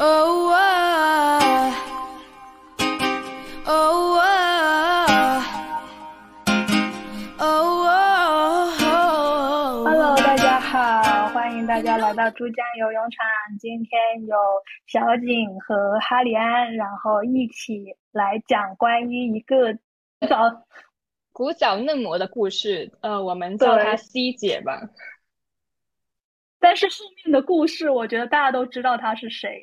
Hello，大家好，欢迎大家来到珠江游泳场。今天有小景和哈里安，然后一起来讲关于一个早古早嫩模的故事。呃，我们叫她对 C 姐吧。但是后面的故事，我觉得大家都知道他是谁。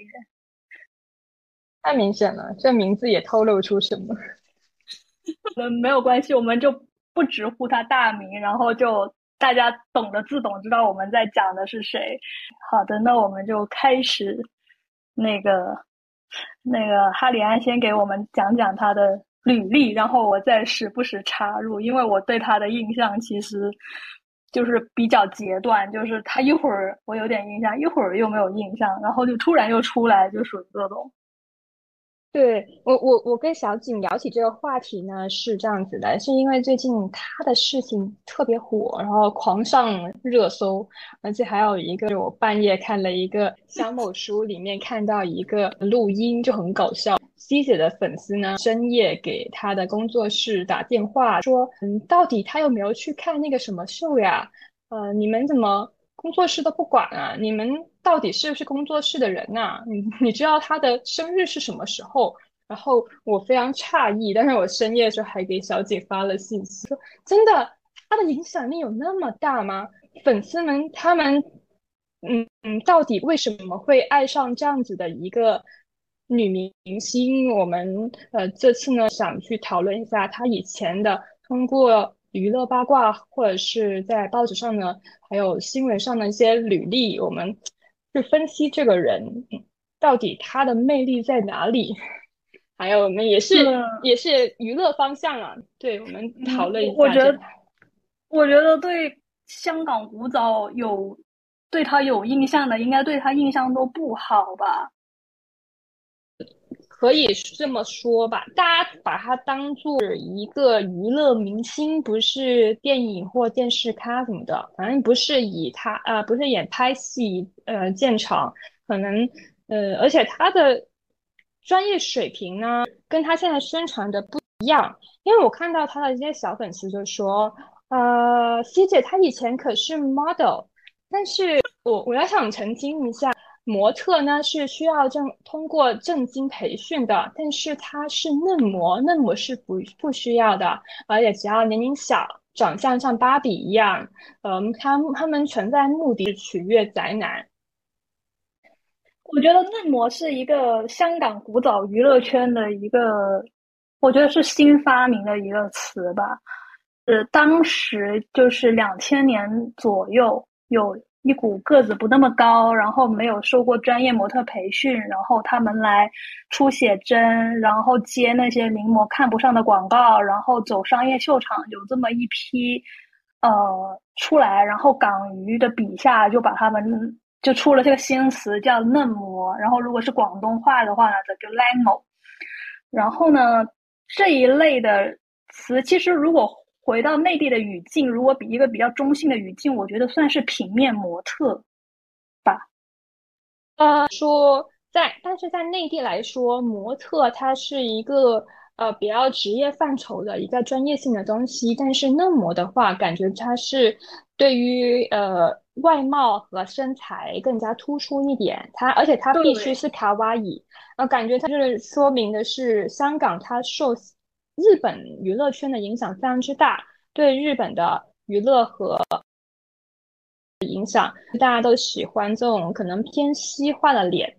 太明显了，这名字也透露出什么？嗯，没有关系，我们就不直呼他大名，然后就大家懂得自懂，知道我们在讲的是谁。好的，那我们就开始那个那个哈里安先给我们讲讲他的履历，然后我再时不时插入，因为我对他的印象其实就是比较截断，就是他一会儿我有点印象，一会儿又没有印象，然后就突然又出来，就属于这种。对，我我我跟小景聊起这个话题呢，是这样子的，是因为最近他的事情特别火，然后狂上热搜，而且还有一个我半夜看了一个小某书里面看到一个录音，就很搞笑。C 姐的粉丝呢，深夜给她的工作室打电话说，嗯，到底她有没有去看那个什么秀呀？呃，你们怎么工作室都不管啊？你们到底是不是工作室的人呐、你 你知道他的生日是什么时候？然后我非常诧异，但是我深夜的时候还给小姐发了信息，说真的，他的影响力有那么大吗？粉丝们他们，嗯嗯，到底为什么会爱上这样子的一个女明星？我们呃这次呢想去讨论一下她以前的通过娱乐八卦或者是在报纸上呢，还有新闻上的一些履历，我们去分析这个人嗯到底他的魅力在哪里。还有我们也是嗯也是娱乐方向啊，对，我们讨论一下我觉得这个我觉得对香港古早有对他有印象的，应该对他印象都不好吧？可以这么说吧，大家把它当做一个娱乐明星，不是电影或电视咖什么的，反正不是以他呃不是演拍戏呃见长，可能呃而且他的专业水平呢跟他现在宣传的不一样，因为我看到他的一些小粉丝就说，呃，C 姐她以前可是 model，但是我我要想澄清一下。模特呢是需要正通过正经培训的，但是她是嫩模，嫩模是不不需要的，而且只要年龄小，长相像芭比一样，嗯，他他们存在目的是取悦宅男。我觉得嫩模是一个香港古早娱乐圈的一个，我觉得是新发明的一个词吧。呃，当时就是两千年左右，有一股个子不那么高，然后没有受过专业模特培训，然后他们来出写真，然后接那些名模看不上的广告，然后走商业秀场，有这么一批呃出来，然后港娱的笔下就把他们就出了这个新词叫嫩模，然后如果是广东话的话呢，它就 l a n o。然后呢，这一类的词其实如果回到内地的语境，如果比一个比较中性的语境，我觉得算是平面模特吧。呃，说在，但是在内地来说，模特它是一个呃比较职业范畴的一个专业性的东西，但是嫩模的话，感觉它是对于呃外貌和身材更加突出一点，它而且它必须是卡哇伊，呃，感觉它就是说明的是香港它受日本娱乐圈的影响非常之大，对日本的娱乐和影响，大家都喜欢这种可能偏西化的脸，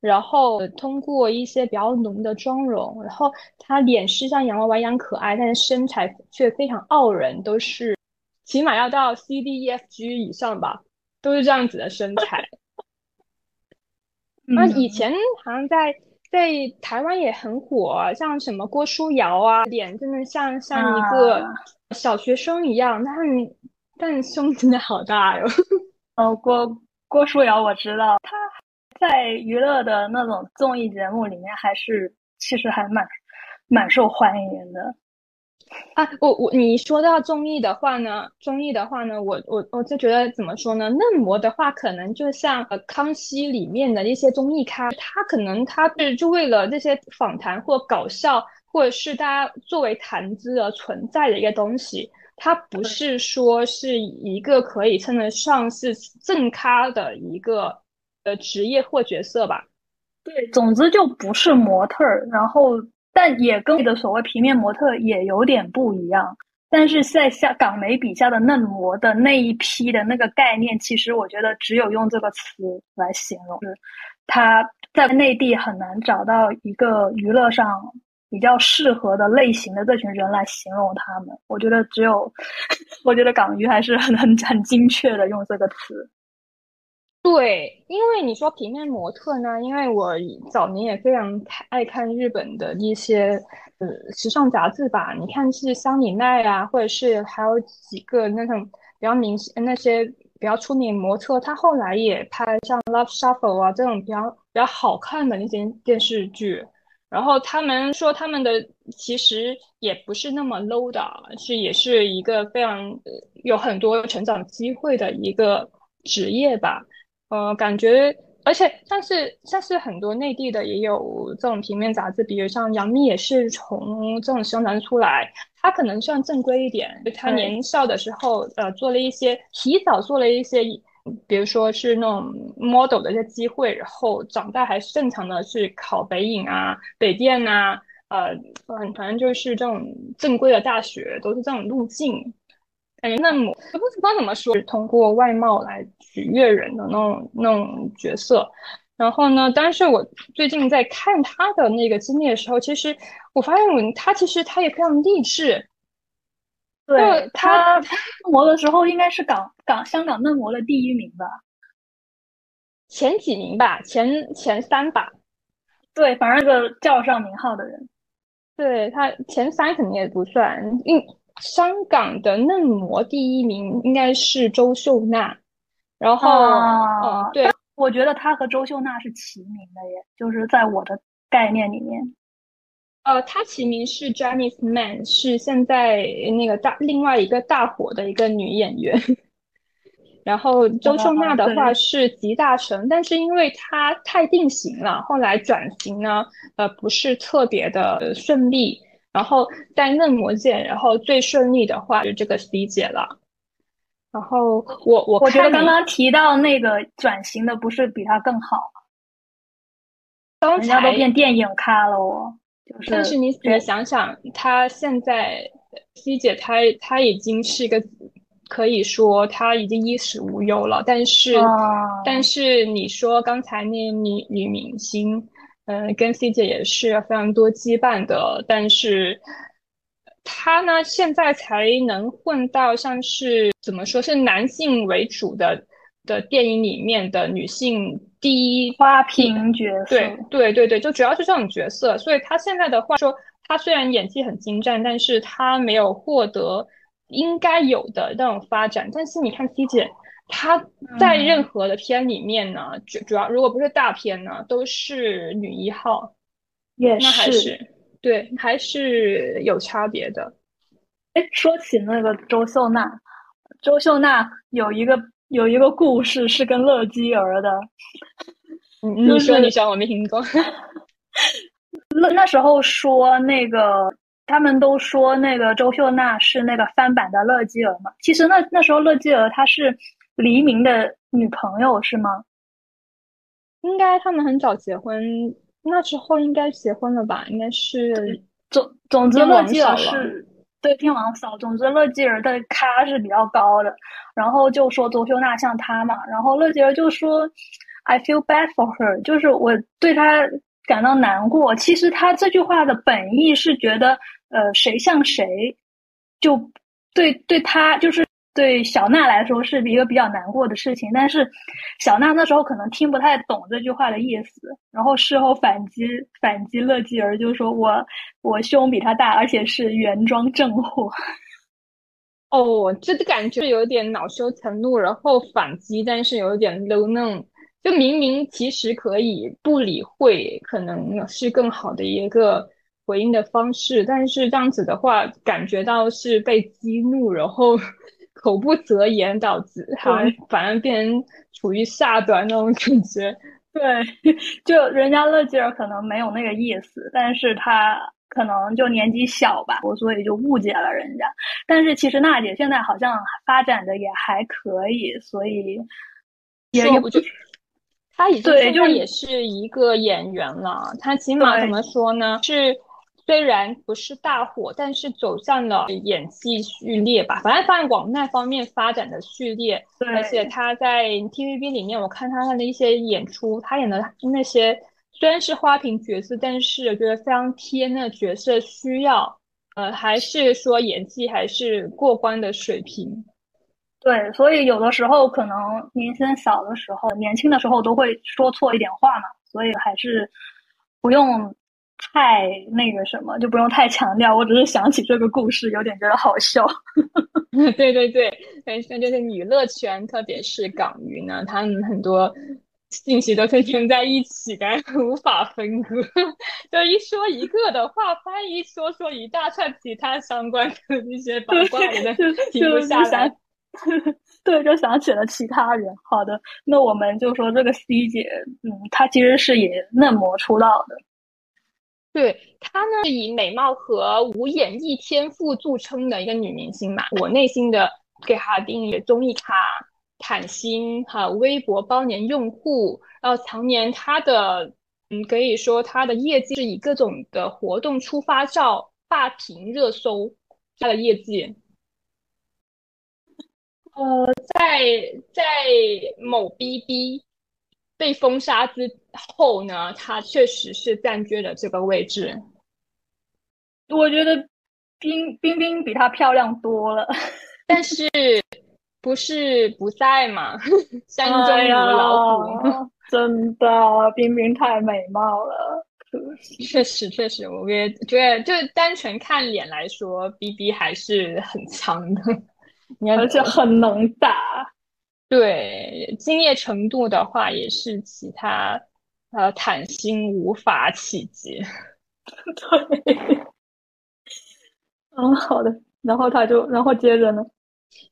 然后通过一些比较浓的妆容，然后她脸是像洋娃娃一样可爱，但是身材却非常傲人，都是起码要到 C D E F G 以上吧，都是这样子的身材。那以嗯，前好像在在台湾也很火，像什么郭书瑶啊，脸真的像像一个啊，小学生一样，但但胸真的好大哟。哦，郭郭书瑶我知道，她在娱乐的那种综艺节目里面还是其实还蛮蛮受欢迎的。啊，我我你说到综艺的话呢，综艺的话呢，我我我就觉得怎么说呢？嫩模的话，可能就像呃康熙里面的一些综艺咖，他可能他是就为了这些访谈或搞笑，或者是大家作为谈资而存在的一个东西，他不是说是一个可以称得上是正咖的一个呃职业或角色吧。对，总之就不是模特儿，然后但也跟你的所谓平面模特也有点不一样。但是在下港媒笔下的嫩模的那一批的那个概念，其实我觉得只有用这个词来形容，就是他在内地很难找到一个娱乐上比较适合的类型的这群人来形容他们。我觉得只有，我觉得港娱还是很很很精确的用这个词。对，因为你说平面模特呢，因为我早年也非常爱看日本的一些呃时尚杂志吧。你看是香里奈啊，或者是还有几个那种比较明星那些比较出名模特，他后来也拍像《Love Shuffle》啊这种比较比较好看的那些电视剧。然后他们说他们的其实也不是那么 low 的，是也是一个非常有很多成长机会的一个职业吧。呃，感觉，而且像是像是很多内地的也有这种平面杂志，比如像杨幂也是从这种宣传出来，她可能算正规一点，她年少的时候呃做了一些提早做了一些，比如说是那种 model 的一些机会，然后长大还是正常的去考北影啊、北电呐，呃，反正就是这种正规的大学都是这种路径。感觉嫩模，我不知道怎么说，通过外貌来取悦人的那种那种角色。然后呢，但是我最近在看他的那个经历的时候，其实我发现他其实他也非常励志。对他嫩模的时候，应该是港港香港嫩模的第一名吧？前几名吧，前前三吧。对，反正个叫上名号的人，对他前三肯定也不算，因。香港的嫩模第一名应该是周秀娜，然后，嗯，对，我觉得她和周秀娜是齐名的耶，就是在我的概念里面，呃，她齐名是 Janice Man，是现在那个大另外一个大火的一个女演员，然后周秀娜的话是集大成，但是因为她太定型了，后来转型呢，呃，不是特别的顺利。然后在嫩模界，然后最顺利的话就这个 C 姐了。然后我我我觉得刚刚提到那个转型的不是比她更好吗？刚才都变电影咖了哦。就是，但是你你想想，她现在 C 姐她她已经是一个可以说她已经衣食无忧了。但是但是你说刚才那女女明星。嗯，跟 C 姐也是非常多羁绊的，但是她呢，现在才能混到像是怎么说是男性为主的的电影里面的女性第一花瓶角色，对对对对，就主要是这种角色，所以她现在的话说，她虽然演技很精湛，但是她没有获得应该有的那种发展。但是你看 C 姐。她在任何的片里面呢，主主要如果不是大片呢，都是女一号，也是对，还是有差别的。哎，说起那个周秀娜，周秀娜有一个有一个故事是跟乐基儿的，你 你说你讲我没听过。那那时候说那个，他们都说那个周秀娜是那个翻版的乐基儿嘛，其实那那时候乐基儿她是。黎明的女朋友是吗？应该他们很早结婚，那之后应该结婚了吧？应该是总总之乐基儿是对天王嫂。总之乐基儿的咖是比较高的，然后就说周秀娜像她嘛，然后乐基儿就说 I feel bad for her，就是我对她感到难过。其实他这句话的本意是觉得呃谁像谁，就对对他就是。对小娜来说是一个比较难过的事情，但是小娜那时候可能听不太懂这句话的意思，然后事后反击反击乐基儿就说我我胸比他大，而且是原装正货。哦，这个感觉有点恼羞成怒，然后反击，但是有点 low 那种，就明明其实可以不理会，可能是更好的一个回应的方式，但是这样子的话，感觉到是被激怒，然后口不择言，导致好像反而变成处于下端那种感觉。对，就人家乐基尔可能没有那个意思，但是他可能就年纪小吧，我所以就误解了人家。但是其实娜姐现在好像发展的也还可以，所以也也不就。她已经现在也是一个演员了，她起码怎么说呢？是虽然不是大火，但是走向了演技序列吧，反正在往那方面发展的序列。而且他在 TVB 里面，我看他的一些演出，他演的那些虽然是花瓶角色，但是我觉得非常贴那角色需要，呃，还是说演技还是过关的水平。对，所以有的时候可能年轻小的时候，年轻的时候都会说错一点话嘛，所以还是不用太那个什么，就不用太强调。我只是想起这个故事，有点觉得好笑。对 对对，但是就是娱乐圈，特别是港娱呢，他们很多信息都是连在一起的，无法分割。就一说一个的话，翻译说说一大串其他相关的一些八卦，就停不下来。对，就想起了其他人。好的，那我们就说这个 C 姐，嗯，她其实是以嫩模出道的。对她呢，是以美貌和无演艺天赋著称的一个女明星嘛。我内心的给她定义：综艺咖、坦心，哈，微博包年用户，然后常年她的，嗯，可以说她的业绩是以各种的活动出发照霸屏热搜，她的业绩。呃，在在某 BB 被封杀之后呢，他确实是占据了这个位置。我觉得冰冰冰比她漂亮多了，但是不是不在嘛？山中无老虎，真的，冰冰太美貌了。确实，确实，我也觉得，就单纯看脸来说，BB 还是很强的。而且很能打，对，敬业程度的话，也是其他呃坦心无法企及。对，嗯，好的。然后他就，然后接着呢？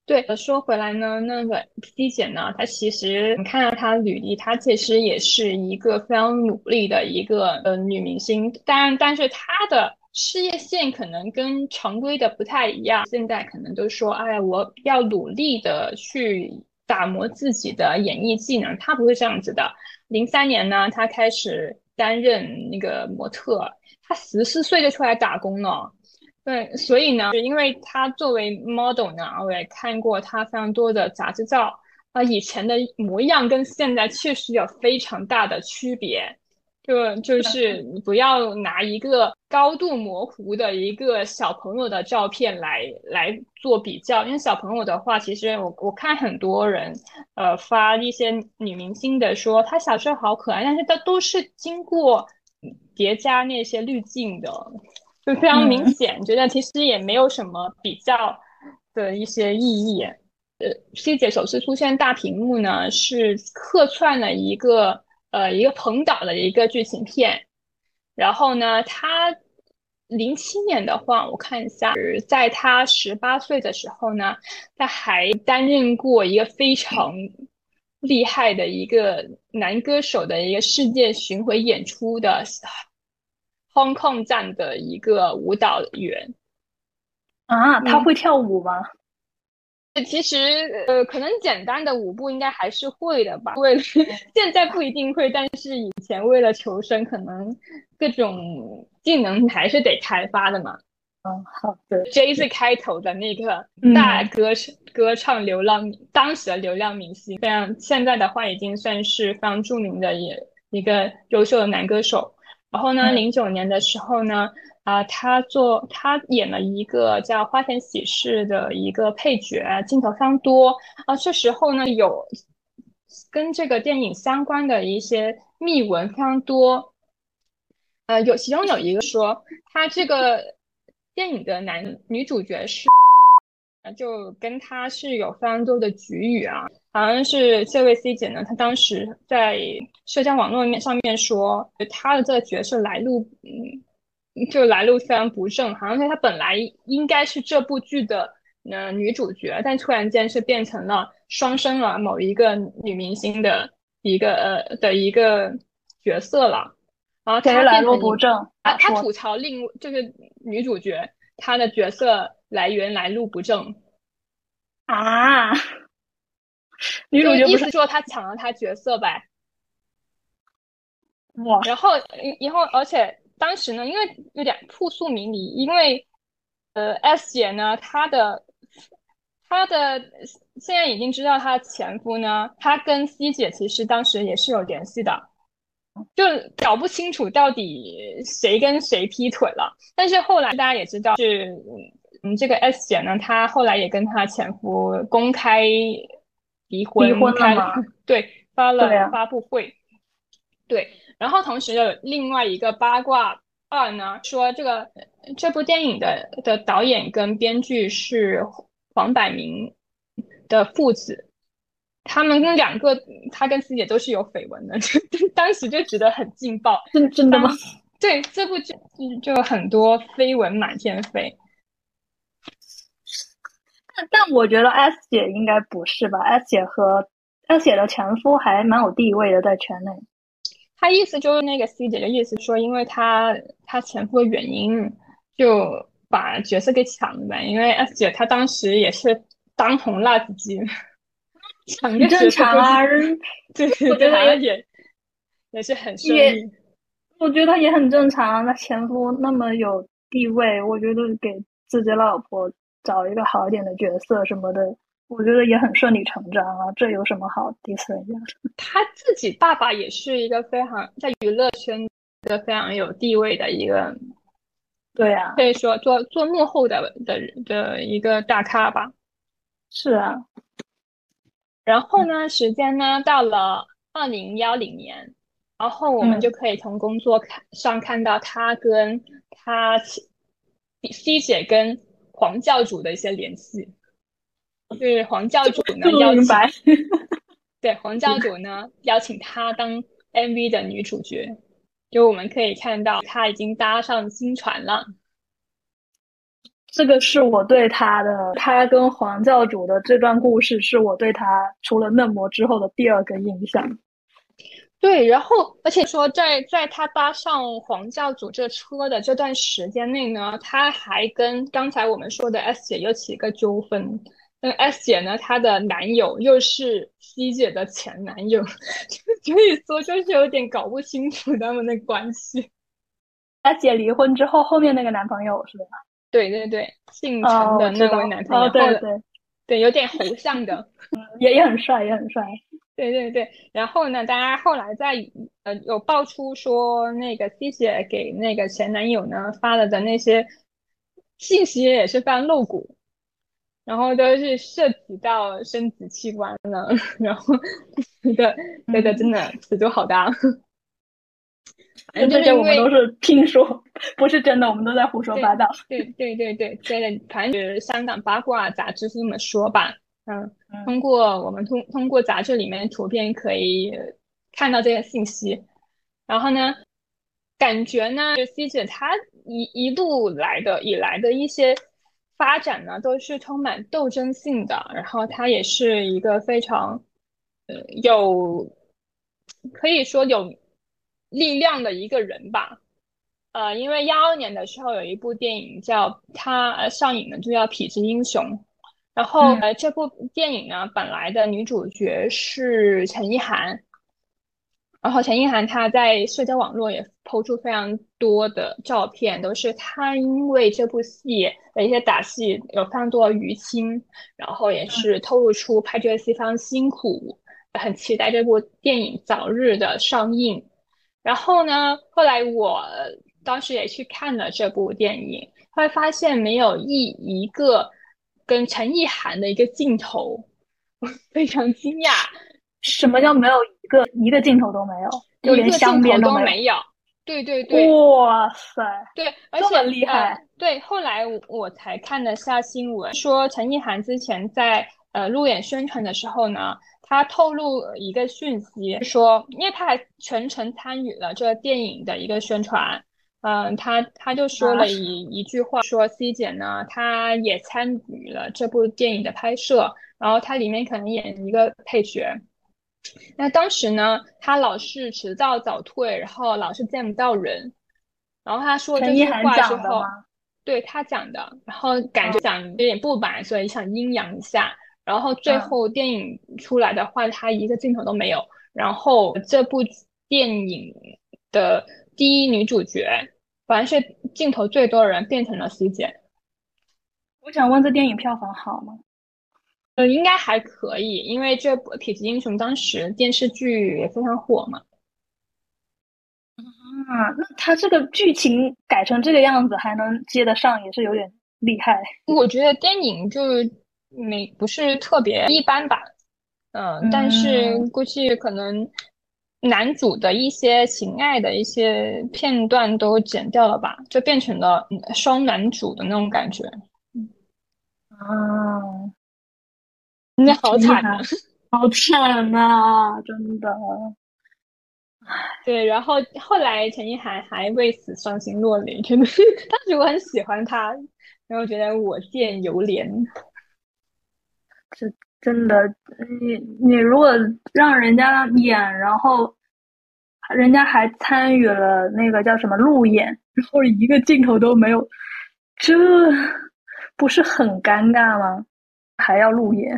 对，说回来呢，那个 P 姐呢，她其实你看到她履历，她其实也是一个非常努力的一个呃女明星，但但是她的。事业线可能跟常规的不太一样，现在可能都说，哎，我要努力的去打磨自己的演艺技能。他不会这样子的。零三年呢，他开始担任那个模特，他十四岁就出来打工了。对，所以呢，因为他作为 model 呢，我也看过他非常多的杂志照，啊，以前的模样跟现在确实有非常大的区别。就就是你不要拿一个高度模糊的一个小朋友的照片来来做比较，因为小朋友的话，其实我我看很多人呃发一些女明星的说她小时候好可爱，但是她都是经过叠加那些滤镜的，就非常明显，觉得其实也没有什么比较的一些意义。呃，C 姐首次出现大屏幕呢，是客串了一个。呃，一个彭导的一个剧情片，然后呢，他零七年的话，我看一下，在他十八岁的时候呢，他还担任过一个非常厉害的一个男歌手的一个世界巡回演出的 Hong Kong 站的一个舞蹈员。啊，他会跳舞吗？其实，呃，可能简单的舞步应该还是会的吧。为了 现在不一定会，但是以前为了求生，可能各种技能还是得开发的嘛。嗯，好的。J 是开头的那个大歌歌唱流浪，当时的流量明星，非常现在的话已经算是非常著名的也一个优秀的男歌手。然后呢，零九年的时候呢。啊，他做他演了一个叫《花田喜事》的一个配角，镜头非常多啊。这时候呢，有跟这个电影相关的一些秘闻非常多。呃，有其中有一个说，他这个电影的男女主角是，就跟他是有非常多的局语啊。好像是这位 C 姐呢，她当时在社交网络面上面说，她的这个角色来路，嗯。就来路虽然不正，好像是她本来应该是这部剧的呃女主角，但突然间是变成了双生了某一个女明星的一个呃的一个角色了。然后她来路不正，啊，她吐槽另就是女主角她的角色来源来路不正啊。女主角意思说她抢了她角色呗。哇！然后，然后，而且当时呢，因为有点扑朔迷离，因为呃，S 姐呢，她的她的现在已经知道她的前夫呢，她跟 C 姐其实当时也是有联系的，就搞不清楚到底谁跟谁劈腿了。但是后来大家也知道是，嗯，这个 S 姐呢，她后来也跟她前夫公开离婚，离婚了吗？对，发了发布会，对。然后同时有另外一个八卦二呢，说这个这部电影的的导演跟编剧是黄百鸣的父子，他们两个他跟师姐都是有绯闻的，当时就觉得很劲爆，真真的吗？对，这部剧就很多绯闻满天飞。但但我觉得 S 姐应该不是吧？S 姐和 S 姐的前夫还蛮有地位的，在圈内。他意思就是那个 C 姐的意思，说因为她她前夫的原因，就把角色给抢了呗。因为 S 姐她当时也是当红辣子鸡，抢个正常啊，对对对，也也是很顺利。我觉得也很正常，那前夫那么有地位，我觉得给自己老婆找一个好一点的角色什么的。我觉得也很顺理成章啊，这有什么好 diss 人家？他自己爸爸也是一个非常在娱乐圈的非常有地位的一个，对啊，可以说做做幕后的的的一个大咖吧。是啊，然后呢，时间呢到了二零幺零年，然后我们就可以从工作看上看到他跟他 C 姐跟黄教主的一些联系。是黄教主呢 邀请，对黄教主呢邀请他当 MV 的女主角，就我们可以看到他已经搭上新船了。这个是我对他的，他跟黄教主的这段故事，是我对他除了嫩模之后的第二个印象。对，然后而且说在在他搭上黄教主这车的这段时间内呢，他还跟刚才我们说的 S 姐又起一个纠纷。那 S 姐呢？她的男友又是 C 姐的前男友，所以说就是有点搞不清楚他们的关系。S 姐离婚之后，后面那个男朋友是吧？对对对，姓陈的那位男朋友，对对对，有点猴像的，也也很帅，也很帅。对对对，然后呢，大家后来在呃有爆出说，那个 C 姐给那个前男友呢发了的那些信息也是非常露骨。然后都是涉及到生殖器官了，然后觉得觉得真的尺度好大。反正这些我们都是听说，不是真的，我们都在胡说八道。对对对对，对的，反正就是香港八卦杂志是这么说吧。嗯，通过我们通通过杂志里面图片可以看到这些信息。然后呢，感觉呢，就 C 姐她一一路来的以来的一些。发展呢都是充满斗争性的，然后他也是一个非常，呃，有可以说有力量的一个人吧。呃，因为幺二年的时候有一部电影叫他上映的，就叫《痞子英雄》。然后呃，这部电影呢，本来的女主角是陈意涵。然后陈意涵她在社交网络也抛出非常多的照片，都是她因为这部戏的一些打戏有非常多的淤青，然后也是透露出拍这个戏非常辛苦，很期待这部电影早日的上映。然后呢，后来我当时也去看了这部电影，会发现没有一一个跟陈意涵的一个镜头，我非常惊讶。什么叫没有一个一个镜头都没有，就连香边都没有。对对对，哇塞，对，而且厉害。对，后来我才看了下新闻，说陈意涵之前在呃路演宣传的时候呢，他透露一个讯息，说因为他还全程参与了这个电影的一个宣传，嗯，他他就说了一一句话，说 C 姐呢，她也参与了这部电影的拍摄，然后她里面可能演一个配角。那当时呢，他老是迟到早退，然后老是见不到人。然后他说这句话之后，对他讲的，然后感觉讲有点不满，所以想阴阳一下。然后最后电影出来的话，他一个镜头都没有。然后这部电影的。第一女主角，反正是镜头最多的人变成了 C 姐。我想问，这电影票房好吗？呃，应该还可以，因为这部《痞子英雄》当时电视剧也非常火嘛。啊，那他这个剧情改成这个样子还能接得上，也是有点厉害。我觉得电影就没不是特别一般吧，嗯，但是估计可能。男主的一些情爱的一些片段都剪掉了吧，就变成了双男主的那种感觉。啊，那好惨啊，好惨啊，真的。对，然后后来陈意涵还为此伤心落泪，真的是。当时我很喜欢他，然后觉得我见犹怜。是。真的，你你如果让人家演，然后人家还参与了那个叫什么路演，然后一个镜头都没有，这不是很尴尬吗？还要路演？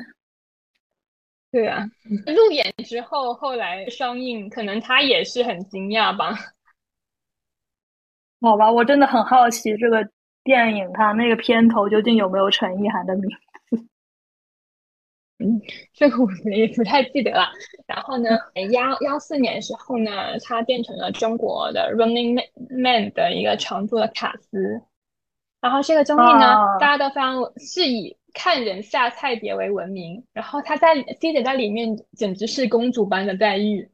对啊，路演之后后来上映，可能他也是很惊讶吧？好吧，我真的很好奇这个电影它那个片头究竟有没有陈意涵的名字。嗯，这个我也不太记得了。然后呢，幺幺四年时候呢，他变成了中国的 Running Man 的一个常驻的卡司。然后这个综艺呢，大家都非常是以看人下菜碟为闻名。然后他在 C 姐在里面简直是公主般的待遇，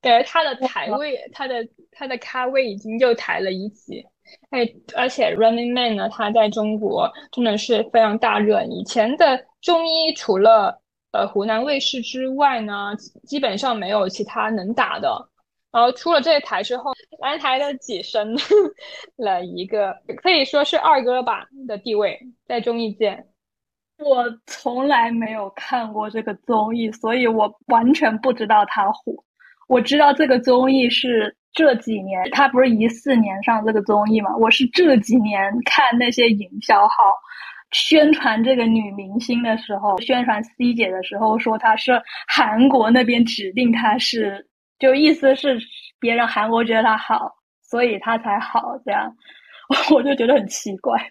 感觉他的台位，他的他的咖位已经又抬了一级。哎，而且 Running Man 呢，他在中国真的是非常大热。以前的中医除了呃湖南卫视之外呢，基本上没有其他能打的。然后出了这台之后，蓝台的跻身 了一个可以说是二哥吧的地位，在综艺界。我从来没有看过这个综艺，所以我完全不知道他火。我知道这个综艺是。这几年他不是一四年上这个综艺嘛？我是这几年看那些营销号宣传这个女明星的时候，宣传 C 姐的时候，说她是韩国那边指定她是，就意思是别人韩国觉得她好，所以她才好这样，我就觉得很奇怪。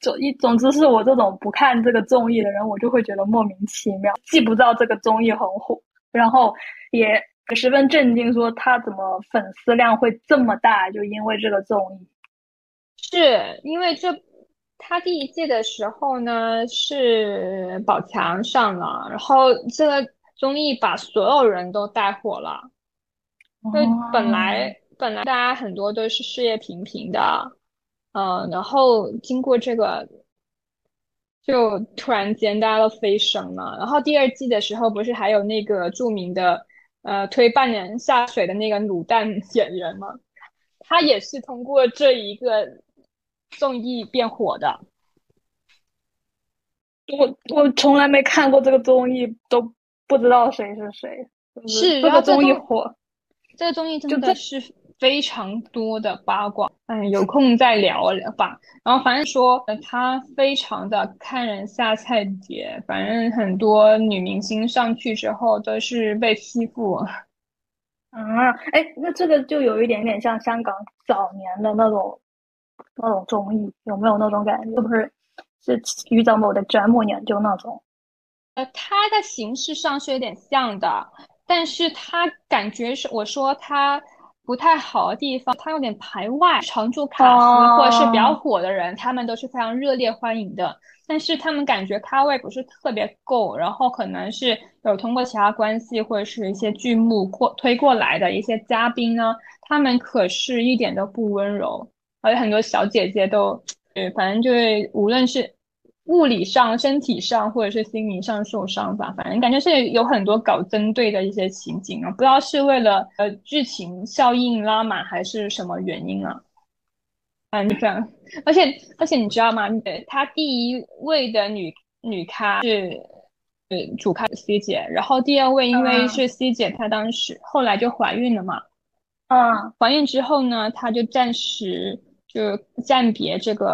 总一总之是我这种不看这个综艺的人，我就会觉得莫名其妙，既不知道这个综艺很火，然后也。十分震惊，说他怎么粉丝量会这么大？就因为这个综艺，是因为这他第一季的时候呢是宝强上了，然后这个综艺把所有人都带火了。因为本来本来大家很多都是事业平平的，嗯，然后经过这个，就突然间大家都飞升了。然后第二季的时候，不是还有那个著名的。呃，推半年下水的那个卤蛋 演员吗？他也是通过这一个综艺变火的。我我从来没看过这个综艺，都不知道谁是谁。是这个综艺火，这个综艺真的是。非常多的八卦，嗯，有空再聊聊吧。然后反正说，他非常的看人下菜碟，反正很多女明星上去之后都是被欺负。啊，哎，那这个就有一点点像香港早年的那种那种综艺，有没有那种感觉？是不是是遇到某的节目研究那种？呃，它的形式上是有点像的，但是它感觉是我说它。不太好的地方，他有点排外。常驻卡司或者是比较火的人，他们都是非常热烈欢迎的。但是他们感觉咖位不是特别够，然后可能是有通过其他关系或者是一些剧目过推过来的一些嘉宾呢，他们可是一点都不温柔，而且很多小姐姐都，呃，反正就是无论是。物理上、身体上或者是心灵上受伤吧，反正感觉是有很多搞针对的一些情景啊，不知道是为了呃剧情效应拉满还是什么原因啊。嗯，这样，而且而且你知道吗？他第一位的女女咖是呃主咖 C 姐，然后第二位因为是 C 姐，她当时后来就怀孕了嘛，嗯，怀孕之后呢，她就暂时就暂别这个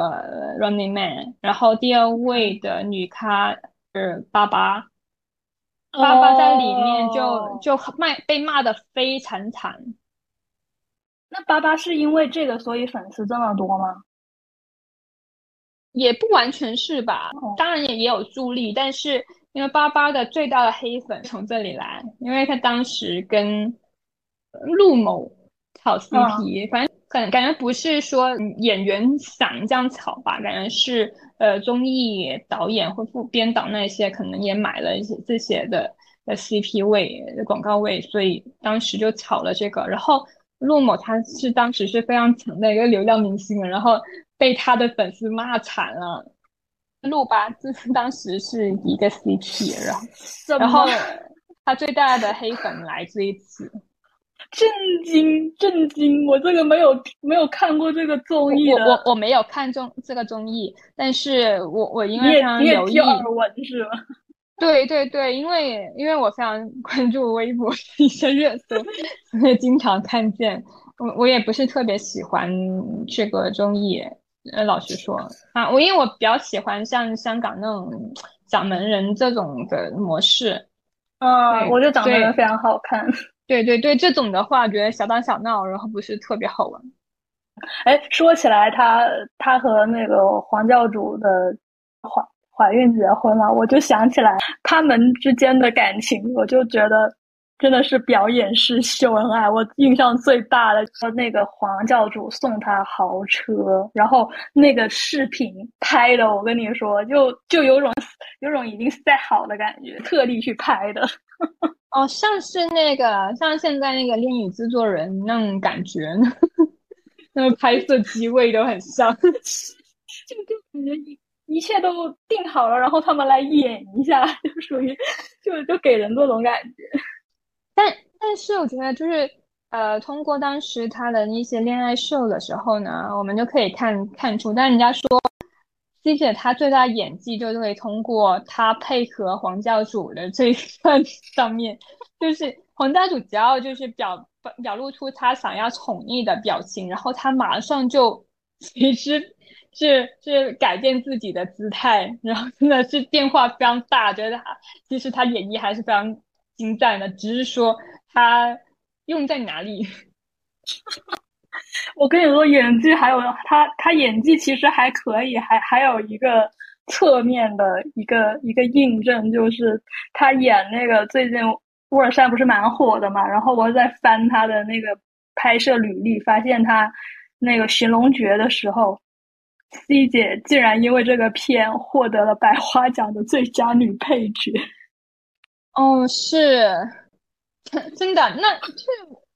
Running Man，然后第二位的女咖是巴巴。爸爸在里面就就骂被骂的非常惨。那爸爸是因为这个所以粉丝这么多吗？也不完全是吧，当然也也有助力，但是因为巴巴的最大的黑粉从这里来，因为他当时跟陆某炒 CP，反正感感觉不是说演员想这样炒吧，感觉是。呃，综艺导演或副编导那些可能也买了一些这些的的 CP 位广告位，所以当时就炒了这个。然后陆某他是当时是非常强的一个流量明星，然后被他的粉丝骂惨了。陆吧就是当时是一个 CP，然后然后他最大的黑粉来自一次。震惊！震惊！我这个没有没有看过这个综艺我我我没有看中这个综艺，但是我我因为非常留意耳闻是吗？对对对，因为因为我非常 关注微博一些热搜，所以经常看见。我我也不是特别喜欢这个综艺，呃，老实说啊，我因为我比较喜欢像香港那种掌门人这种的模式。嗯，我觉得掌门人非常好看。对对对，这种的话，觉得小打小闹，然后不是特别好玩。哎，说起来，他他和那个黄教主的怀怀孕结婚了，我就想起来他们之间的感情，我就觉得真的是表演式秀恩爱。我印象最大的，说那个黄教主送他豪车，然后那个视频拍的，我跟你说，就就有种有种已经塞好的感觉，特地去拍的。哦，像是那个，像现在那个恋与制作人那种感觉，那个拍摄机位都很像，就就感觉一一切都定好了，然后他们来演一下，就属于就就给人这种感觉。但但是我觉得就是呃，通过当时他的那些恋爱秀的时候呢，我们就可以看看出，但人家说。C 姐她最大的演技就是可以通过她配合黄教主的这一段上面，就是黄教主只要就是表表露出他想要宠溺的表情，然后他马上就随之是是改变自己的姿态，然后真的是变化非常大，觉得他其实他演绎还是非常精湛的，只是说他用在哪里。我跟你说，演技还有他，他演技其实还可以，还还有一个侧面的一个一个印证，就是他演那个最近乌尔善不是蛮火的嘛，然后我在翻他的那个拍摄履历，发现他那个《寻龙诀》的时候，C 姐竟然因为这个片获得了百花奖的最佳女配角。哦，是真的，那这。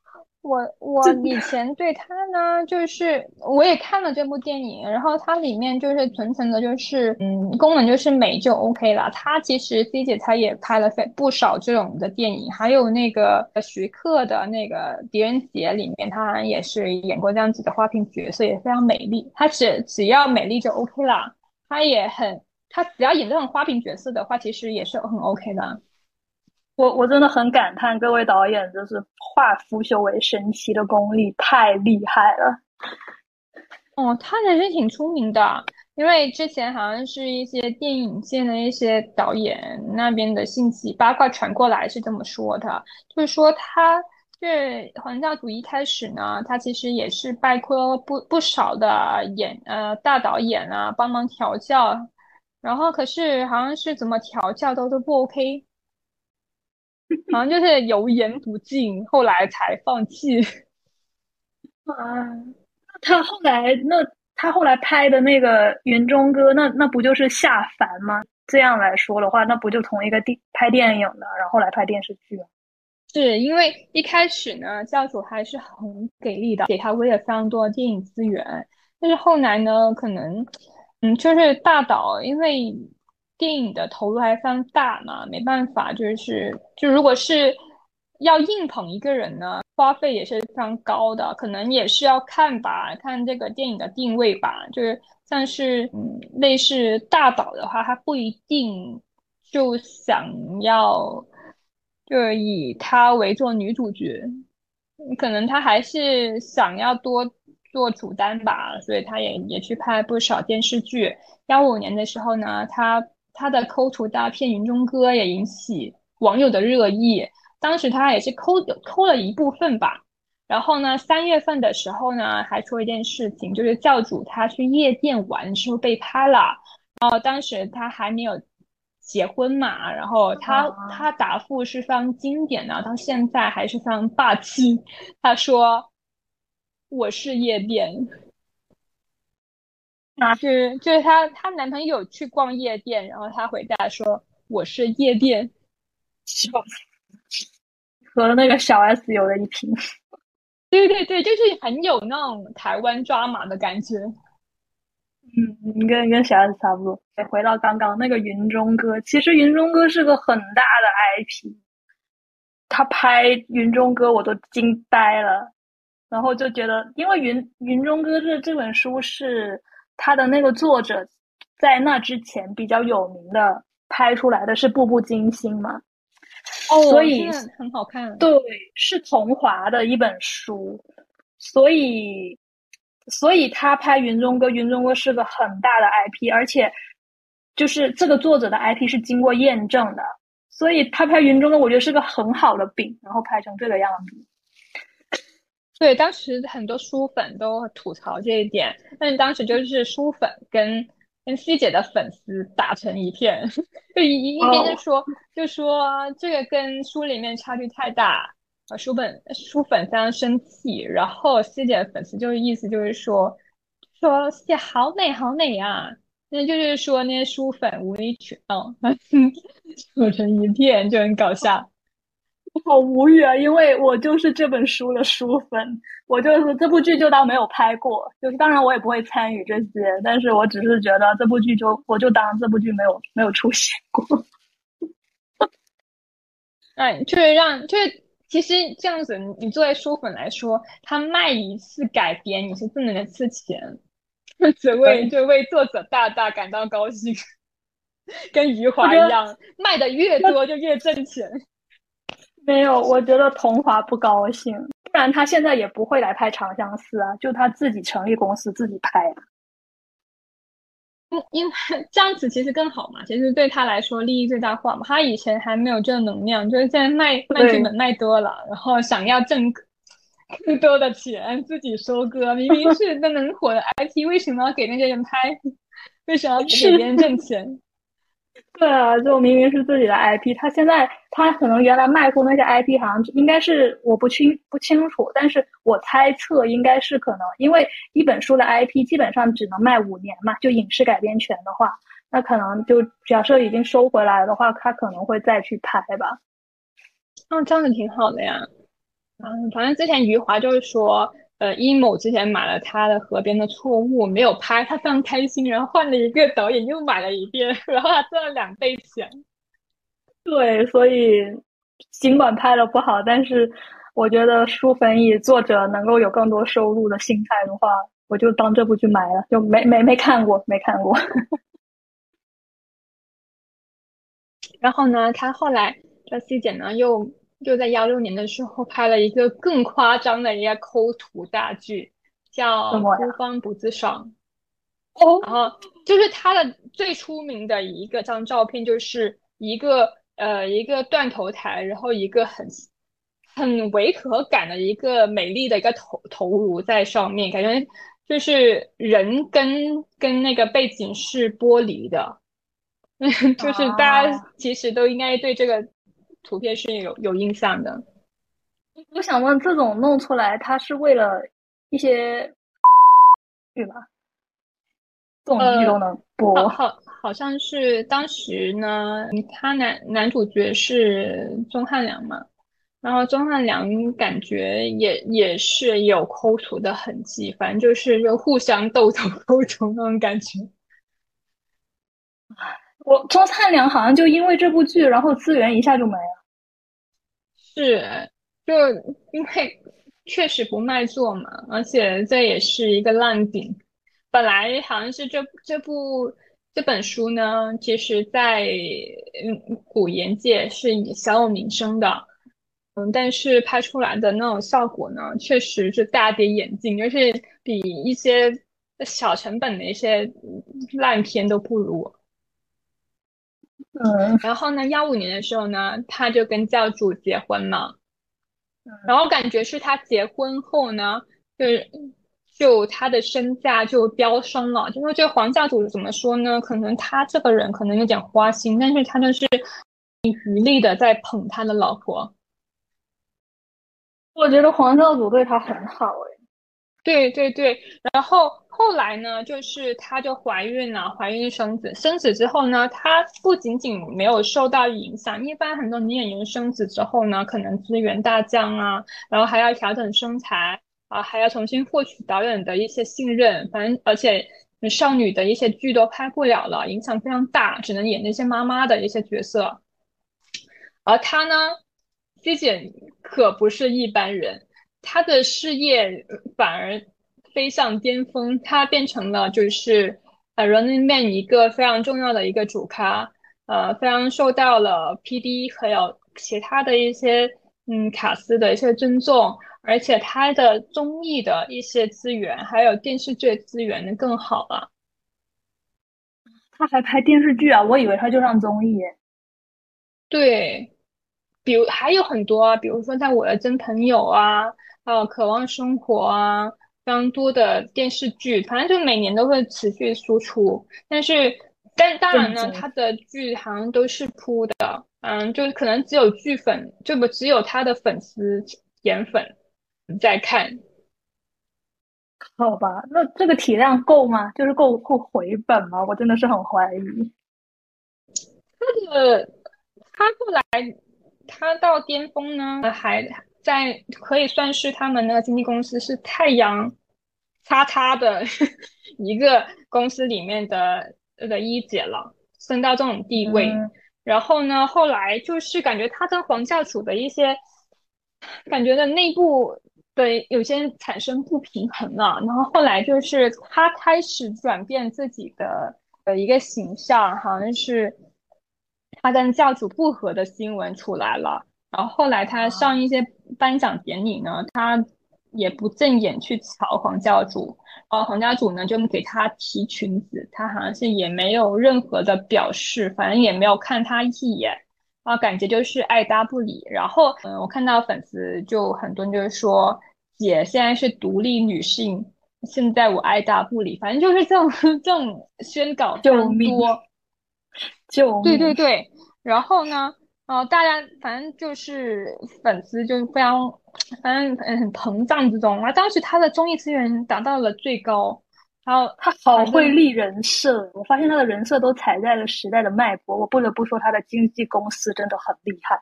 我我以前对他呢，就是我也看了这部电影，然后它里面就是纯纯的，就是嗯，功能就是美就 OK 了。他其实 C 姐她也拍了非不少这种的电影，还有那个徐克的那个《狄仁杰》里面，他也是演过这样子的花瓶角色，也非常美丽。他只只要美丽就 OK 了，他也很，他只要演这种花瓶角色的话，其实也是很 OK 的。我我真的很感叹，各位导演就是化腐朽为神奇的功力太厉害了。哦，他还是挺出名的，因为之前好像是一些电影界的一些导演那边的信息八卦传过来是这么说的，就是说他这黄教主一开始呢，他其实也是拜托不不少的演呃大导演啊帮忙调教，然后可是好像是怎么调教都都不 OK。好像就是油盐不进，后来才放弃。啊，他后来那他后来拍的那个《云中歌》，那那不就是下凡吗？这样来说的话，那不就同一个电拍电影的，然后来拍电视剧是因为一开始呢，教主还是很给力的，给他喂了非常多的电影资源。但是后来呢，可能嗯，就是大导因为。电影的投入还非常大嘛，没办法，就是就如果是要硬捧一个人呢，花费也是非常高的，可能也是要看吧，看这个电影的定位吧。就是像是嗯，类似大导的话，他不一定就想要，就是以她为做女主角，可能他还是想要多做主单吧，所以他也也去拍不少电视剧。幺五年的时候呢，他他的抠图大片《云中歌》也引起网友的热议。当时他也是抠抠了一部分吧，然后呢，三月份的时候呢，还出了一件事情，就是教主他去夜店玩的时候被拍了，然后当时他还没有结婚嘛，然后他他答复是非常经典的，到现在还是非常霸气，他说我是夜店，啊，是就是她她男朋友去逛夜店，然后她回答说我是夜店。和那个小 S 有了一拼，对对对，就是很有那种台湾抓马的感觉。嗯，跟跟小 S 差不多。回到刚刚那个云中歌，其实云中歌是个很大的 IP，他拍云中歌我都惊呆了，然后就觉得，因为云云中歌这这本书是他的那个作者在那之前比较有名的拍出来的是《步步惊心》嘛。哦所以很好看，对，是桐华的一本书，所以，所以他拍《云中歌》，《云中歌》是个很大的 IP，而且，就是这个作者的 IP 是经过验证的，所以他拍《云中歌》，我觉得是个很好的饼，然后拍成这个样子。对，当时很多书粉都吐槽这一点，但是当时就是书粉跟。跟 C 姐的粉丝打成一片，就一一边就说，就说这个跟书里面差距太大，啊，书本书粉非常生气。然后 C 姐的粉丝就是意思就是说，说 C 姐好美好美啊，那就是说那些书粉无理取闹，吵成一片，就很搞笑。好无语啊！因为我就是这本书的书粉，我就是这部剧就当没有拍过，就是当然我也不会参与这些，但是我只是觉得这部剧就我就当这部剧没有没有出现过。哎，就是让就是其实这样子，你作为书粉来说，他卖一次改编，你是挣了一次钱，只为就为作者大大感到高兴，跟余华一样，卖的越多就越挣钱。没有，我觉得桐华不高兴，不然他现在也不会来拍《长相思》啊，就他自己成立公司自己拍因为 这样子其实更好嘛，其实对他来说利益最大化嘛。他以前还没有这能量，就是现在卖卖剧本卖多了，然后想要挣更多的钱，自己收割。明明是个能火的 IP，为什么要给那些人拍？为什么要给别人挣钱？对啊，就明明是自己的 IP，他现在他可能原来卖过那些 IP，好像应该是我不清不清楚，但是我猜测应该是可能，因为一本书的 IP 基本上只能卖五年嘛，就影视改编权的话，那可能就假设已经收回来的话，他可能会再去拍吧。嗯，这样子挺好的呀。嗯，反正之前余华就是说。呃，阴某之前买了他的《河边的错误》，没有拍，他非常开心，然后换了一个导演又买了一遍，然后他赚了两倍钱。对，所以尽管拍的不好，但是我觉得书粉以作者能够有更多收入的心态的话，我就当这部剧买了，就没没没看过，没看过。然后呢，他后来这 C 姐呢又。就在幺六年的时候拍了一个更夸张的一个抠图大剧，叫《孤芳不自赏》。哦，然后就是他的最出名的一个张照片，就是一个呃一个断头台，然后一个很很违和感的一个美丽的一个头头颅在上面，感觉就是人跟跟那个背景是剥离的，就是大家其实都应该对这个。图片是有有印象的。我想问，这种弄出来，它是为了一些对吧？这种东西都能播？好，好像是当时呢，他男男主角是钟汉良嘛，然后钟汉良感觉也也是有抠图的痕迹，反正就是就互相 斗头 抠图那种感觉。我钟汉良好像就因为这部剧，然后资源一下就没了。是，就因为确实不卖座嘛，而且这也是一个烂饼。本来好像是这这部这本书呢，其实在嗯古言界是以小有名声的，嗯，但是拍出来的那种效果呢，确实是大跌眼镜，就是比一些小成本的一些烂片都不如。嗯然后呢，幺五年的时候呢，他就跟教主结婚嘛，然后感觉是他结婚后呢，就是就他的身价就飙升了。因为这个黄教主怎么说呢？可能他这个人可能有点花心，但是他就是余力的在捧他的老婆。我觉得黄教主对他很好诶。对对对，然后后来呢，就是她就怀孕了，怀孕生子，生子之后呢，她不仅仅没有受到影响，一般很多女演员生子之后呢，可能资源大降啊，然后还要调整身材啊，还要重新获取导演的一些信任，反正而且少女的一些剧都拍不了了，影响非常大，只能演那些妈妈的一些角色。而她呢，菲姐可不是一般人。她的事业反而飞上巅峰，他变成了就是呃《Running Man》一个非常重要的一个主咖，呃，非常受到了 PD 还有其他的一些嗯卡司的一些尊重，而且他的综艺的一些资源还有电视剧资源的更好了。他还拍电视剧啊？我以为他就上综艺。对，比如还有很多啊，比如说在我的真朋友啊。还有，渴望生活啊，非常多的电视剧，反正就每年都会持续输出。但是，但当然呢，他的剧好像都是铺的，嗯，就可能只有剧粉，就不只有他的粉丝颜粉在看。好吧，那这个体量够吗？就是够够回本吗？我真的是很怀疑。他的他后来他到巅峰呢，还。在可以算是他们那个经纪公司是太阳叉叉的 一个公司里面的的一姐了，升到这种地位。然后呢，后来就是感觉他跟黄教主的一些感觉的内部的有些产生不平衡了。然后后来就是他开始转变自己的的一个形象，好像是他跟教主不和的新闻出来了。然后后来他上一些颁奖典礼呢，他也不正眼去瞧黄教主，然后黄教主呢就给他提裙子，他好像是也没有任何的表示，反正也没有看他一眼，啊，感觉就是爱搭不理。然后嗯，我看到粉丝就很多人就是说，姐现在是独立女性，现在我爱搭不理，反正就是这种 这种宣稿多，就对对对，然后呢？哦，大家反正就是粉丝就是非常，反正很膨胀之中。然后当时他的综艺资源达到了最高，然后他好会立人设。我发现他的人设都踩在了时代的脉搏。我不得不说，他的经纪公司真的很厉害。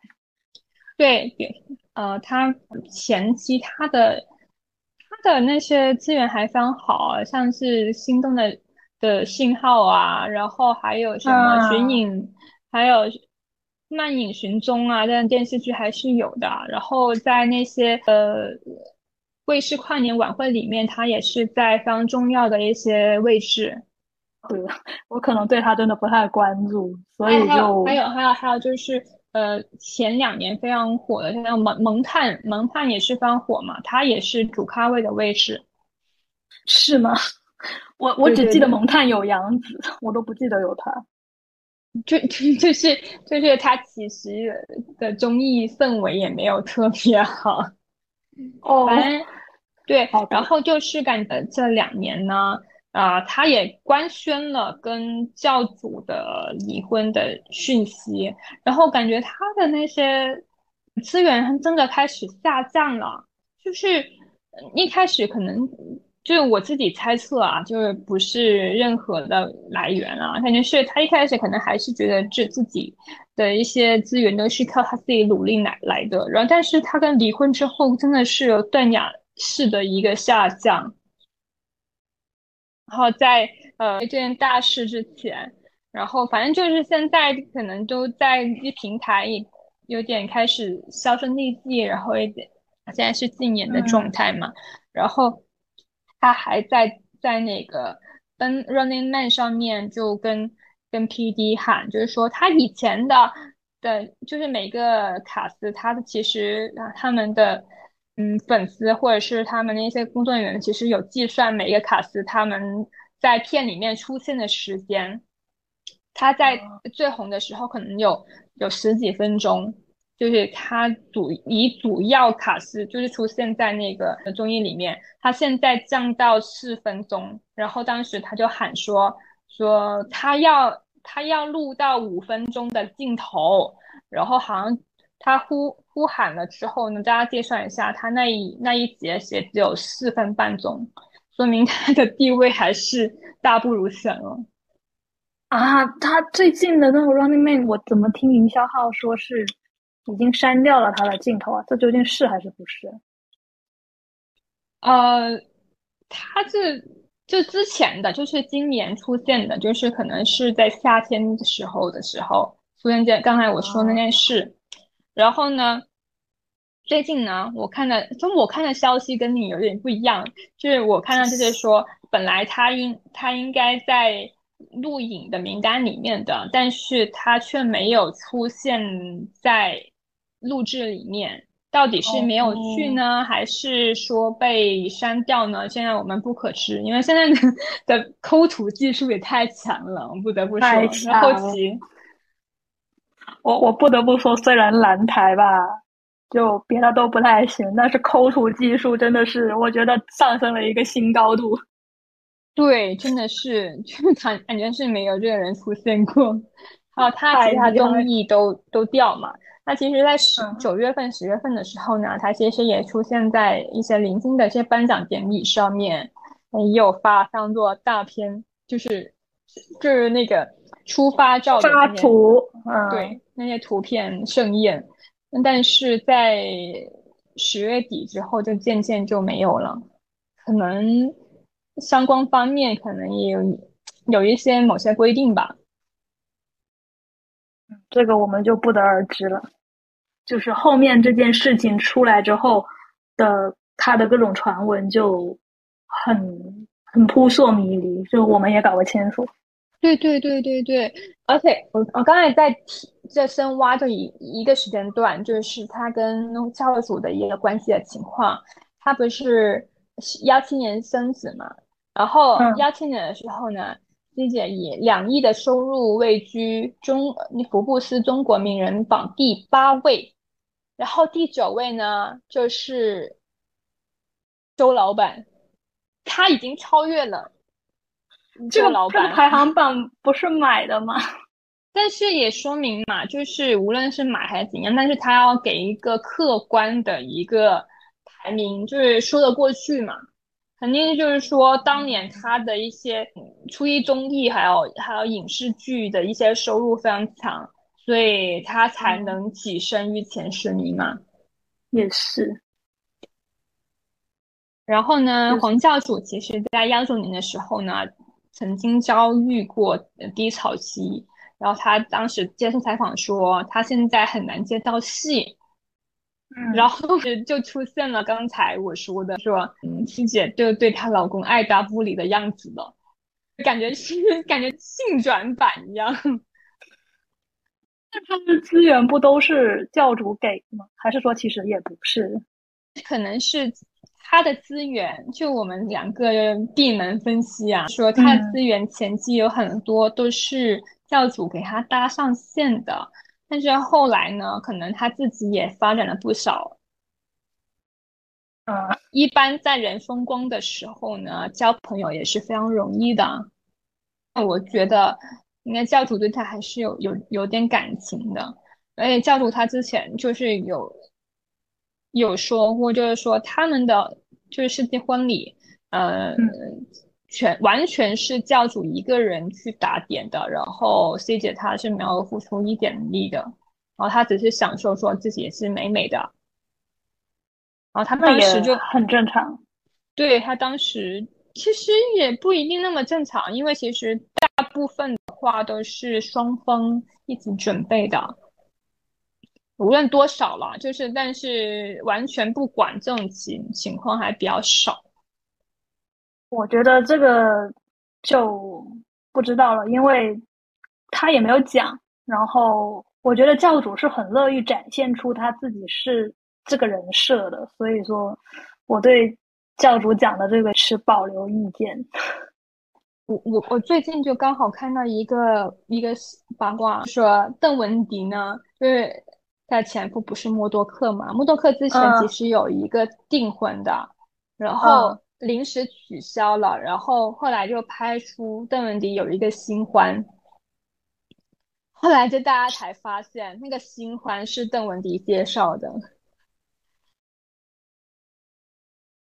对对，呃，他前期他的他的那些资源还非常好，像是心动的的信号啊，然后还有什么寻影，还有。漫影寻踪啊，但电视剧还是有的。然后在那些呃卫视跨年晚会里面，他也是在非常重要的一些位置。对，我可能对他真的不太关注，所以就还有还有还有还有就是呃前两年非常火的，像萌萌探萌探也是非常火嘛，他也是主咖位的位置。是吗？我我只记得萌探有杨紫，我都不记得有他。就就 就是就是他其实的综艺氛围也没有特别好，哦，反正对，然后就是感觉这两年呢，啊，他也官宣了跟教主的离婚的讯息，然后感觉他的那些资源真的开始下降了，就是一开始可能。就是我自己猜测啊，就是不是任何的来源啊，感觉是他一开始可能还是觉得这自己的一些资源都是靠他自己努力来来的，然后但是他跟离婚之后真的是有断崖式的一个下降，然后在呃这件大事之前，然后反正就是现在可能都在一平台有点开始销声匿迹，然后有点现在是禁言的状态嘛。然后他还在在那个奔 Running Man 上面就跟跟 PD 喊，就是说他以前的的，就是每个卡司，他的其实啊他们的嗯粉丝或者是他们那些工作人员，其实有计算每个卡司他们在片里面出现的时间。他在最红的时候可能有有十几分钟，就是他主以主要卡司就是出现在那个综艺里面，他现在降到四分钟，然后当时他就喊说说他要他要录到五分钟的镜头，然后好像他呼呼喊了之后呢，大家计算一下，他那一那一节写只有四分半钟，说明他的地位还是大不如前了。啊，他最近的那个 Running Man，我怎么听营销号说是已经删掉了他的镜头啊？这究竟是还是不是？呃，他这就之前的就是今年出现的，就是可能是在夏天的时候的时候出现在刚才我说那件事。然后呢，最近呢，我看的从我看的消息跟你有点不一样，就是我看到就是说，本来他应他应该在。录影的名单里面的，但是他却没有出现在录制里面，到底是没有去呢，还是说被删掉呢？现在我们不可知，因为现在的抠图技术也太强了，我不得不说。后期，我我不得不说，虽然蓝台吧，就别的都不太行，但是抠图技术真的是，我觉得上升了一个新高度。对，真的是，就感感觉是没有这个人出现过。还有他其他综艺都都掉嘛。那其实，在十九月份、十月份的时候呢，他其实也出现在一些零星的一些颁奖典礼上面，也有发当做大片，就是就是那个出发照的发图，对那些图片盛宴。但是在十月底之后，就渐渐就没有了，可能。相关方面可能也有有一些某些规定吧，这个我们就不得而知了。就是后面这件事情出来之后的，他的各种传闻就很很扑朔迷离，就我们也搞不清楚。对对对对对，而且我我刚才在提在深挖这一一个时间段，就是他跟教主的一个关系的情况，他不是幺七年生子嘛？然后幺七年的时候呢，C 姐以两亿的收入位居中福布斯中国名人榜第八位，然后第九位呢就是周老板，他已经超越了这个老板。排行榜不是买的吗？但是也说明嘛，就是无论是买还是怎样，但是他要给一个客观的一个排名，就是说得过去嘛。肯定就是说，当年他的一些初一综艺，还有还有影视剧的一些收入非常强，所以他才能跻身于前十名嘛。也是。然后呢，黄教主其实在幺九年的时候呢，曾经遭遇过低潮期，然后他当时接受采访说，他现在很难接到戏。然后就出现了刚才我说的，说嗯，七姐就对她老公爱答不理的样子了，感觉是感觉性转版一样。那他的资源不都是教主给的吗？还是说其实也不是？可能是他的资源，就我们两个闭门分析啊，说他的资源前期有很多都是教主给他搭上线的。但是后来呢，可能他自己也发展了不少。嗯，一般在人风光的时候呢，交朋友也是非常容易的。那我觉得，应该教主对他还是有有有点感情的。而且教主他之前就是有有说过，就是说他们的就是世纪婚礼，呃。全完全是教主一个人去打点的，然后 C 姐她是没有付出一点力的，然后她只是享受说自己也是美美的，然后他当时就很正常。对他当时其实也不一定那么正常，因为其实大部分的话都是双方一起准备的，无论多少了，就是但是完全不管这种情情况还比较少。我觉得这个就不知道了，因为他也没有讲。然后我觉得教主是很乐意展现出他自己是这个人设的，所以说我对教主讲的这个持保留意见。我我我最近就刚好看到一个一个八卦，说邓文迪呢，就是他前夫不是默多克嘛？默多克之前其实有一个订婚的，然后临时取消了，然后后来就拍出邓文迪有一个新欢，后来就大家才发现那个新欢是邓文迪介绍的。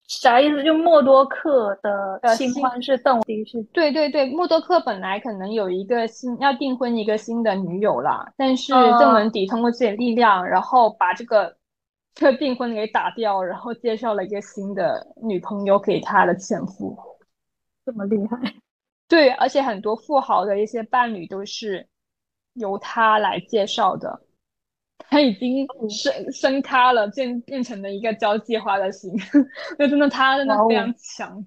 啥意思？就默多克的新欢是邓文迪是？对对对，默多克本来可能有一个新要订婚一个新的女友啦，但是邓文迪通过自己的力量，然后把这个 这个订婚给打掉，然后介绍了一个新的女朋友给他的前夫。这么厉害？对，而且很多富豪的一些伴侣都是由他来介绍的。他已经升升咖了，变变成了一个交际花的型。那真的，他真的非常强。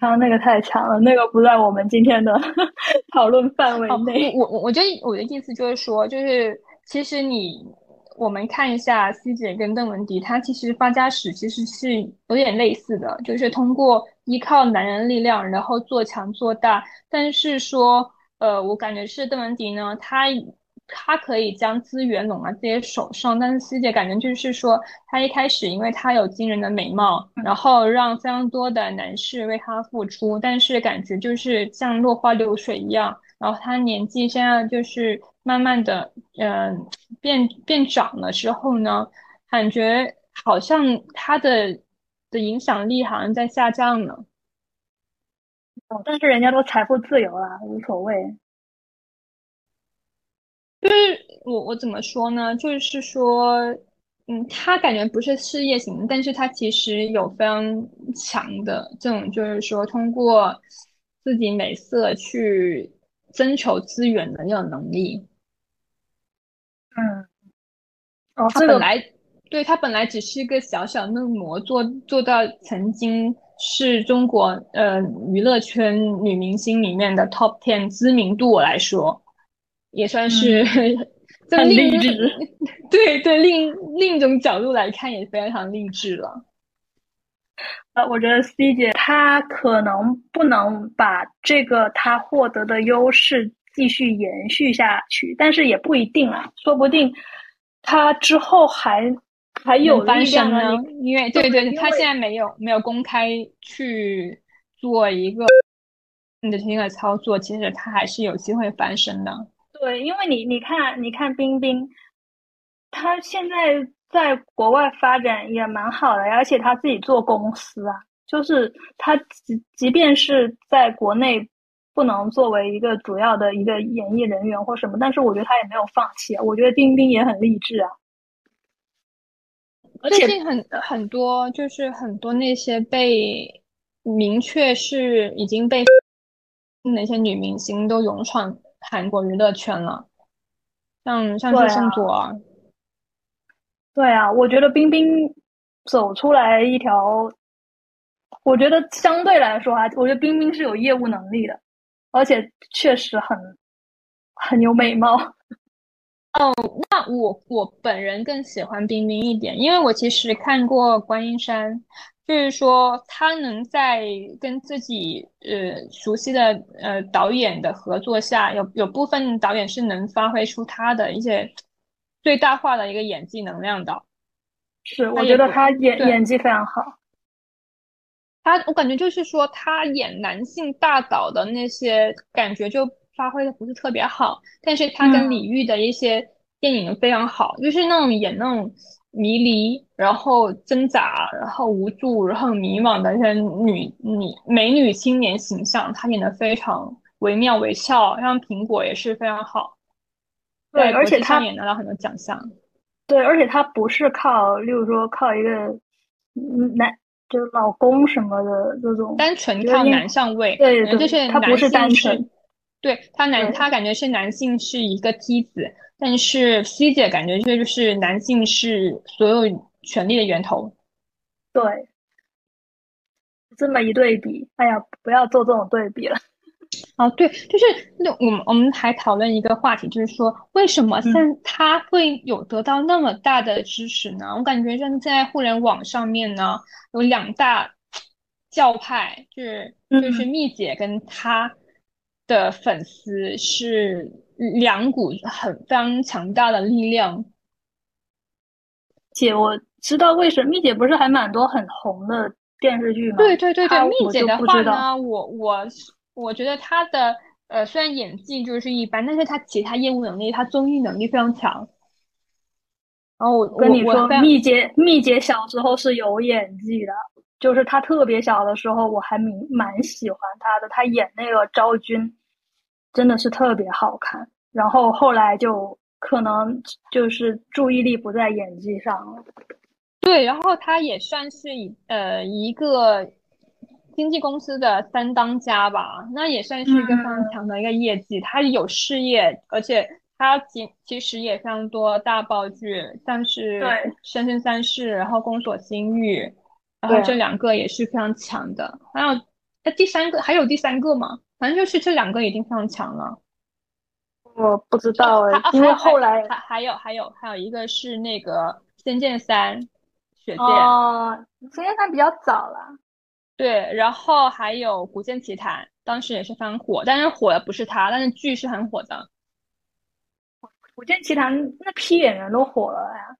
他那个太强了，那个不在我们今天的 讨论范围内。我我我觉得我的意思就是说，就是其实你我们看一下 C 姐跟邓文迪，她其实发家史其实是有点类似的，就是通过依靠男人力量，然后做强做大。但是说，呃，我感觉是邓文迪呢，她。他可以将资源拢在自己手上，但是师姐感觉就是说，他一开始因为他有惊人的美貌，然后让非常多的男士为他付出，但是感觉就是像落花流水一样。然后他年纪现在就是慢慢的，嗯，变变长了之后呢，感觉好像他的的影响力好像在下降了。哦，但是人家都财富自由了，无所谓。就是我我怎么说呢？就是说，嗯，他感觉不是事业型，但是他其实有非常强的这种，就是说通过自己美色去征求资源的那种能力。嗯，哦，他本来对他本来只是一个小小嫩模，做做到曾经是中国呃娱乐圈女明星里面的 top ten 知名度来说。也算是 很励志，对对，另另一种角度来看也非常励志了。呃，我觉得 C 姐她可能不能把这个她获得的优势继续延续下去，但是也不一定啊，说不定她之后还还有翻身呢。因为对对，她现在没有没有公开去做一个你的这个操作，其实她还是有机会翻身的。对，因为你你看，你看冰冰，他现在在国外发展也蛮好的，而且他自己做公司啊，就是他即即便是在国内不能作为一个主要的一个演艺人员或什么，但是我觉得他也没有放弃啊。我觉得冰冰也很励志啊。最近很很多就是很多那些被明确是已经被 那些女明星都勇闯。韩国娱乐圈了，像像周圣卓，对啊，我觉得冰冰走出来一条，我觉得相对来说啊，我觉得冰冰是有业务能力的，而且确实很很有美貌。哦，那我我本人更喜欢冰冰一点，因为我其实看过观音山。就是说，他能在跟自己呃熟悉的呃导演的合作下，有有部分导演是能发挥出他的一些最大化的一个演技能量的。是，我觉得他演演技非常好。他，我感觉就是说，他演男性大导的那些感觉就发挥的不是特别好，但是他跟李玉的一些电影非常好，就是那种演那种。迷离，然后挣扎，然后无助，然后迷茫的一些女女美女青年形象，她演的非常惟妙惟肖。像苹果也是非常好，对，而且她也拿到很多奖项。对，而且她不是靠，例如说靠一个男，就是老公什么的这种，单纯靠男上位，对对，就是她不是单纯，对他男，对他感觉是男性是一个梯子，但是 C 姐感觉这就是男性是所有权力的源头。对，这么一对比，哎呀，不要做这种对比了。哦，对，就是那我们我们还讨论一个话题，就是说为什么现嗯他会有得到那么大的支持呢？我感觉现在互联网上面呢有两大教派，就是就是嗯蜜姐跟她的粉丝是两股很非常强大的力量。姐，我知道为什么蜜姐不是还蛮多很红的电视剧吗？对对对对，蜜姐的话。呢，我我我觉得她的呃虽然演技就是一般，但是她其他业务能力，她综艺能力非常强。然后我我跟你说，蜜姐蜜姐小时候是有演技的，就是她特别小的时候，我还蛮蛮喜欢她的。她演那个昭君，真的是特别好看。然后后来就可能就是注意力不在演技上了。对，然后他也算是一呃一个经纪公司的三当家吧，那也算是一个非常嗯强的一个业绩。他有事业，而且他其其实也非常多大爆剧，像是对《生生三世》，然后《宫锁心玉》，然后这两个也是非常强的。还有那第三个还有第三个吗？反正就是这两个已经非常强了。我不知道哎因为后来还还有还有还有一个是那个《仙剑三》，雪剑。哦，仙剑三比较早了。对，然后还有《古剑奇谭》，当时也是非常火，但是火的不是他，但是剧是很火的。《古剑奇谭》那批演员都火了呀。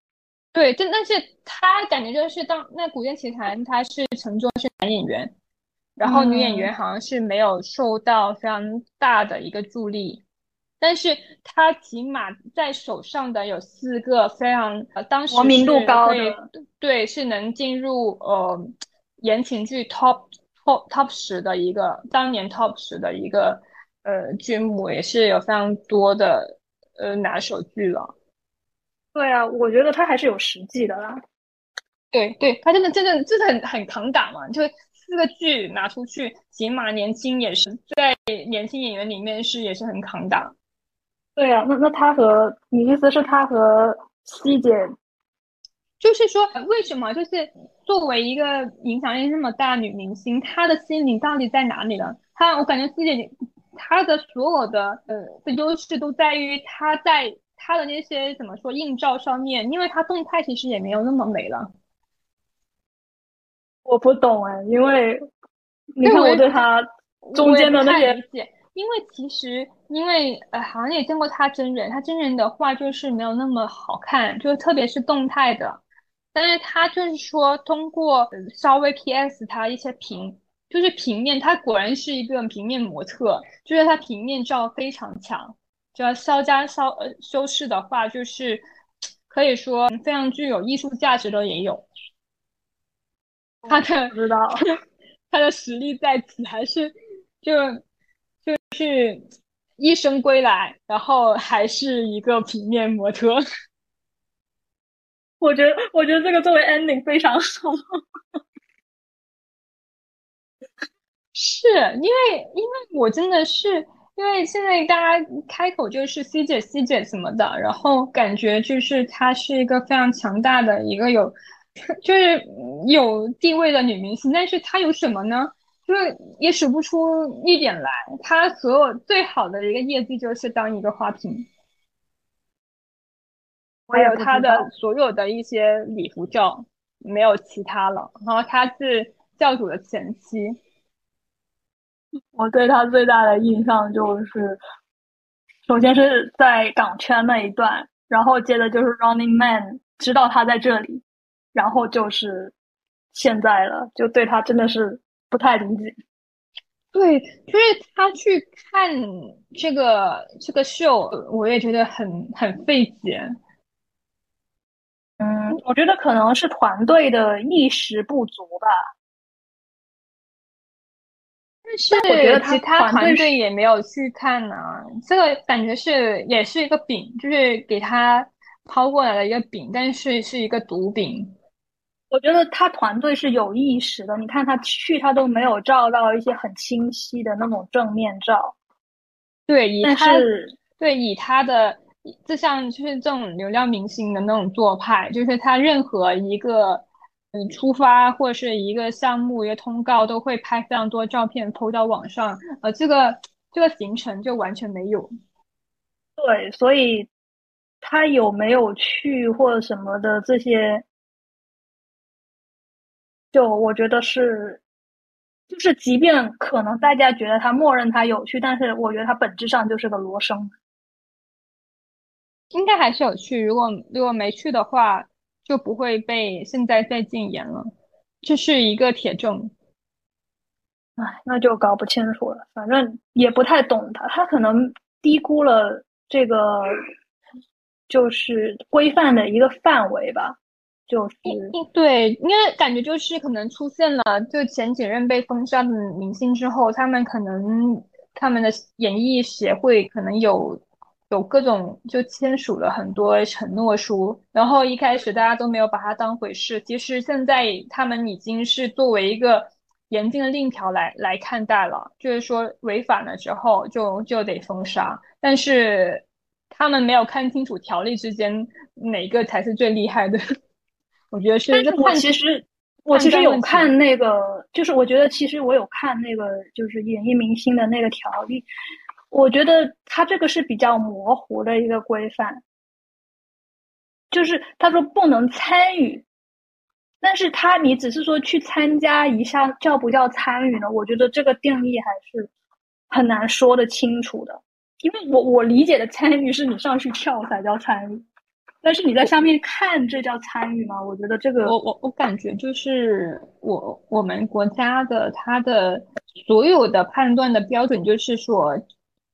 对，但但是他感觉就是当那《古剑奇谭》，他是陈卓是男演员，然后女演员嗯好像是没有受到非常大的一个助力，但是她起码在手上的有四个非常呃，当时国民度高的对，是能进入呃言情剧 top top top 十的一个当年 top 十的一个呃剧目，也是有非常多的呃拿手剧了。对啊，我觉得他还是有实际的啦。对对，他真的真的真的很很扛打嘛，就四个剧拿出去，起码年轻也是在年轻演员里面是也是很扛打。对啊，那那他和你意思是他和希姐就是说，为什么就是作为一个影响力那么大女明星，她的心灵到底在哪里呢？她，我感觉自己她的所有的呃的优势都在于她在她的那些怎么说映照上面，因为她动态其实也没有那么美了。我不懂哎，因为 你看我对他中间的那些因为其实因为呃，好像也见过他真人，他真人的话就是没有那么好看，就是特别是动态的。但是他就是说通过呃稍微 PS 他一些平，就是平面，他果然是一个平面模特，就是他平面照非常强。只要稍加稍呃修饰的话，就是可以说非常具有艺术价值的也有。他的不知道。他的实力在此，还是就就是一生归来，然后还是一个平面模特。我觉得，我觉得这个作为 ending 非常好。是因为，因为我真的是，因为现在大家开口就是 C 姐、C 姐什么的，然后感觉就是她是一个非常强大的一个有，就是有地位的女明星，但是她有什么呢？就是也数不出一点来。她所有最好的一个业绩就是当一个花瓶。还我有她的所有的一些礼服照，没有其他了。然后她是教主的前妻，我对她最大的印象就是，首先是在港圈那一段，然后接着就是 Running Man 知道她在这里，然后就是现在了，就对他真的是不太理解。对，就是他去看这个这个秀，我也觉得很很费解。嗯，我觉得可能是团队的意识不足吧。但是我觉得其他团队也没有去看呢、这个感觉是也是一个饼，就是给他抛过来的一个饼，但是是一个毒饼。我觉得他团队是有意识的，你看他去，他都没有照到一些很清晰的那种正面照。对，以但他是对以他的就像就是这种流量明星的那种做派，就是他任何一个嗯出发或者是一个项目一个通告都会拍非常多照片投到网上，呃，这个这个行程就完全没有。对，所以他有没有去或者什么的这些，就我觉得是，就是即便可能大家觉得它默认它有趣，但是我觉得它本质上就是个罗生。应该还是有趣，如果如果没去的话，就不会被现在再禁言了，这是一个铁证。唉，那就搞不清楚了，反正也不太懂他，他可能低估了这个就是规范的一个范围吧，就是对，因为感觉就是可能出现了，就前几任被封杀的明星之后，他们可能他们的演艺协会可能有有各种就签署了很多承诺书，然后一开始大家都没有把它当回事，其实现在他们已经是作为一个严禁的令条来来看待了，就是说违反了之后就就得封杀，但是他们没有看清楚条例之间哪个才是最厉害的。我觉得是但是我其实我其实有看那个，就是我觉得其实我有看那个，就是演艺明星的那个条例，我觉得他这个是比较模糊的一个规范，就是他说不能参与，但是他你只是说去参加一下，叫不叫参与呢？我觉得这个定义还是很难说得清楚的，因为我我理解的参与是你上去跳才叫参与。但是你在上面看，这叫参与吗？我觉得这个我我我感觉就是我我们国家的它的所有的判断的标准就是说，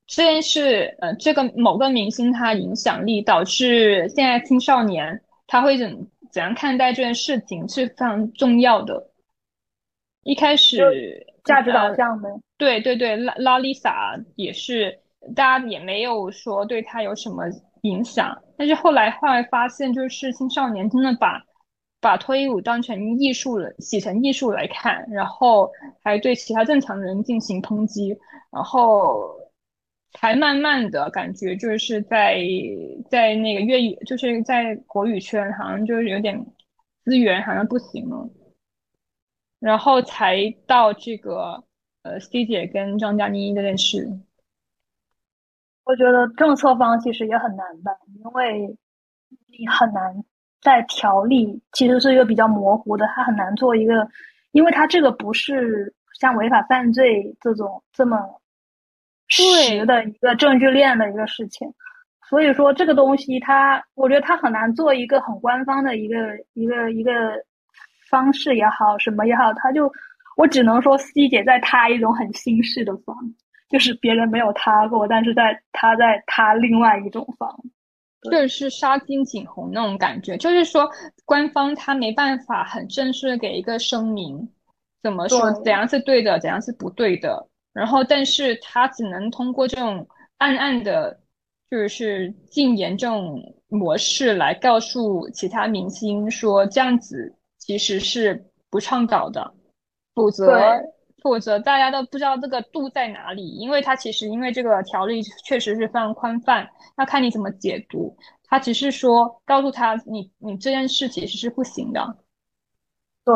这件事呃这个某个明星他影响力导致现在青少年他会怎怎样看待这件事情是非常重要的。一开始价值导呃向的。对对对，拉拉丽莎也是，大家也没有说对他有什么影响，但是后来后来发现，就是青少年真的把把脱衣舞当成艺术了，洗成艺术来看，然后还对其他正常人进行抨击，然后才慢慢的感觉就是在在那个粤语，就是在国语圈好像就是有点资源好像不行了。然后才到这个呃 C 姐跟张嘉倪这件事。我觉得政策方其实也很难办，因为你很难在条例其实是一个比较模糊的，它很难做一个，因为它这个不是像违法犯罪这种这么对实的一个证据链的一个事情，所以说这个东西它，我觉得它很难做一个很官方的一个一个一个方式也好，什么也好，它就我只能说 C 姐在塌一种很新式的房。就是别人没有塌过，但是在他在塌另外一种房，就是杀鸡儆猴那种感觉，就是说官方他没办法很正式的给一个声明，怎么说怎样是对的，怎样是不对的，然后但是他只能通过这种暗暗的，就是禁言这种模式来告诉其他明星说这样子其实是不倡导的，否则对否则大家都不知道这个度在哪里，因为它其实因为这个条例确实是非常宽泛，要看你怎么解读。他只是说告诉他你你这件事其实是不行的。对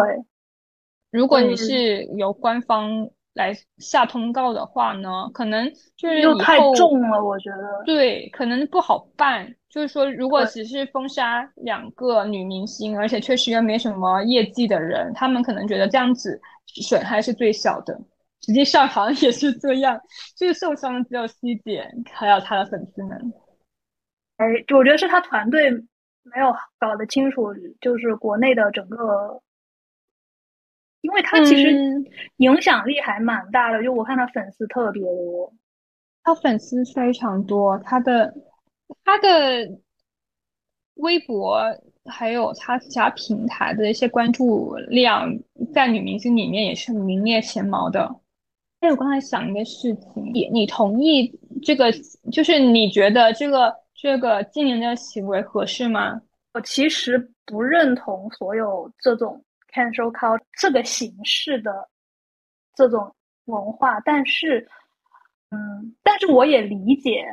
如果你嗯是由官方来下通告的话呢，可能就是又太重了，我觉得。对，可能不好办。就是说，如果只是封杀两个女明星，而且确实又没什么业绩的人，他们可能觉得这样子损害是最小的。实际上好像也是这样，就是受伤的只有 C 姐还有她的粉丝们。哎，我觉得是他团队没有搞得清楚，就是国内的整个，因为他其实嗯影响力还蛮大的，就我看他粉丝特别多。他粉丝非常多，他的他的微博还有他其他平台的一些关注量，在女明星里面也是名列前茅的。哎我刚才想一个事情，你你同意这个，就是你觉得这个这个今年的行为合适吗？我其实不认同所有这种 cancel culture 这个形式的这种文化，但是嗯，但是我也理解，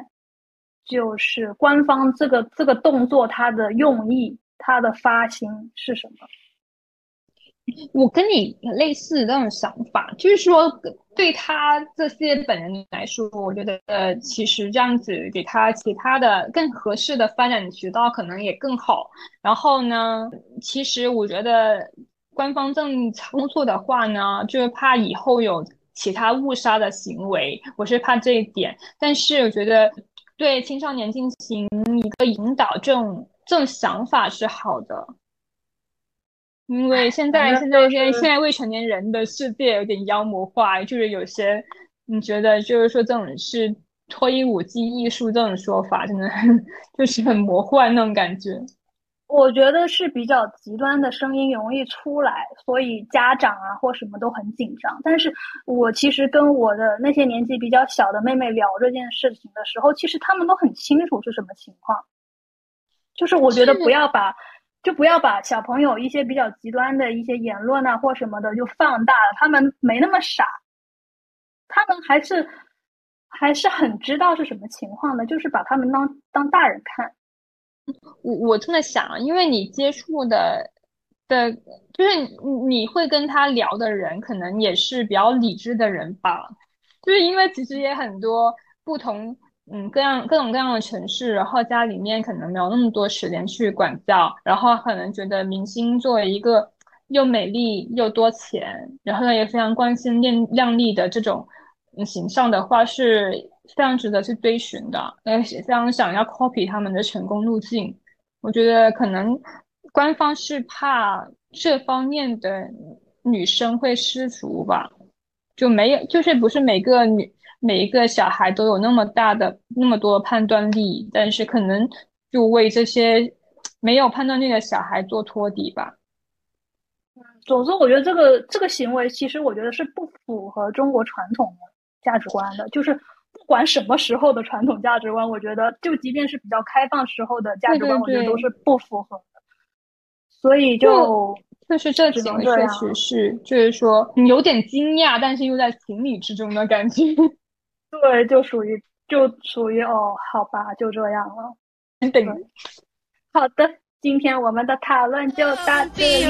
就是官方这个这个动作它的用意，它的发心是什么？我跟你类似这种想法，就是说，对他这些本人来说，我觉得呃，其实这样子给他其他的更合适的发展渠道可能也更好。然后呢，其实我觉得官方这么操作的话呢，就是怕以后有其他误杀的行为，我是怕这一点。但是我觉得对青少年进行一个引导，这种这种想法是好的。因为现在现在现在现在未成年人的世界有点妖魔化，就是有些你觉得就是说这种是脱衣舞技艺术这种说法，真的 就是很魔幻那种感觉。我觉得是比较极端的声音容易出来，所以家长啊或什么都很紧张。但是我其实跟我的那些年纪比较小的妹妹聊这件事情的时候，其实他们都很清楚是什么情况。就是我觉得不要把。就不要把小朋友一些比较极端的一些言论啊或什么的就放大了，他们没那么傻，他们还是还是很知道是什么情况的，就是把他们当当大人看。我我这么想，因为你接触的的，就是你你会跟他聊的人，可能也是比较理智的人吧，就是因为其实也很多不同。嗯，各样各种各样的城市，然后家里面可能没有那么多时间去管教，然后可能觉得明星作为一个又美丽又多钱，然后呢也非常光鲜亮亮丽的这种形象的话，是非常值得去追寻的，呃，非常想要 copy 他们的成功路径。我觉得可能官方是怕这方面的女生会失足吧，就没有，就是不是每个女。每一个小孩都有那么大的那么多判断力，但是可能就为这些没有判断力的小孩做托底吧。总之，我觉得这个这个行为其实我觉得是不符合中国传统的价值观的。就是管什么时候的传统价值观，我觉得就即便是比较开放时候的价值观，我觉得都是不符合的。所以就就是这行为确实是，就是说你有点惊讶，但是又在情理之中的感觉。对，就属于就属于哦，好吧，就这样了。对，好的，今天我们的讨论就到这里。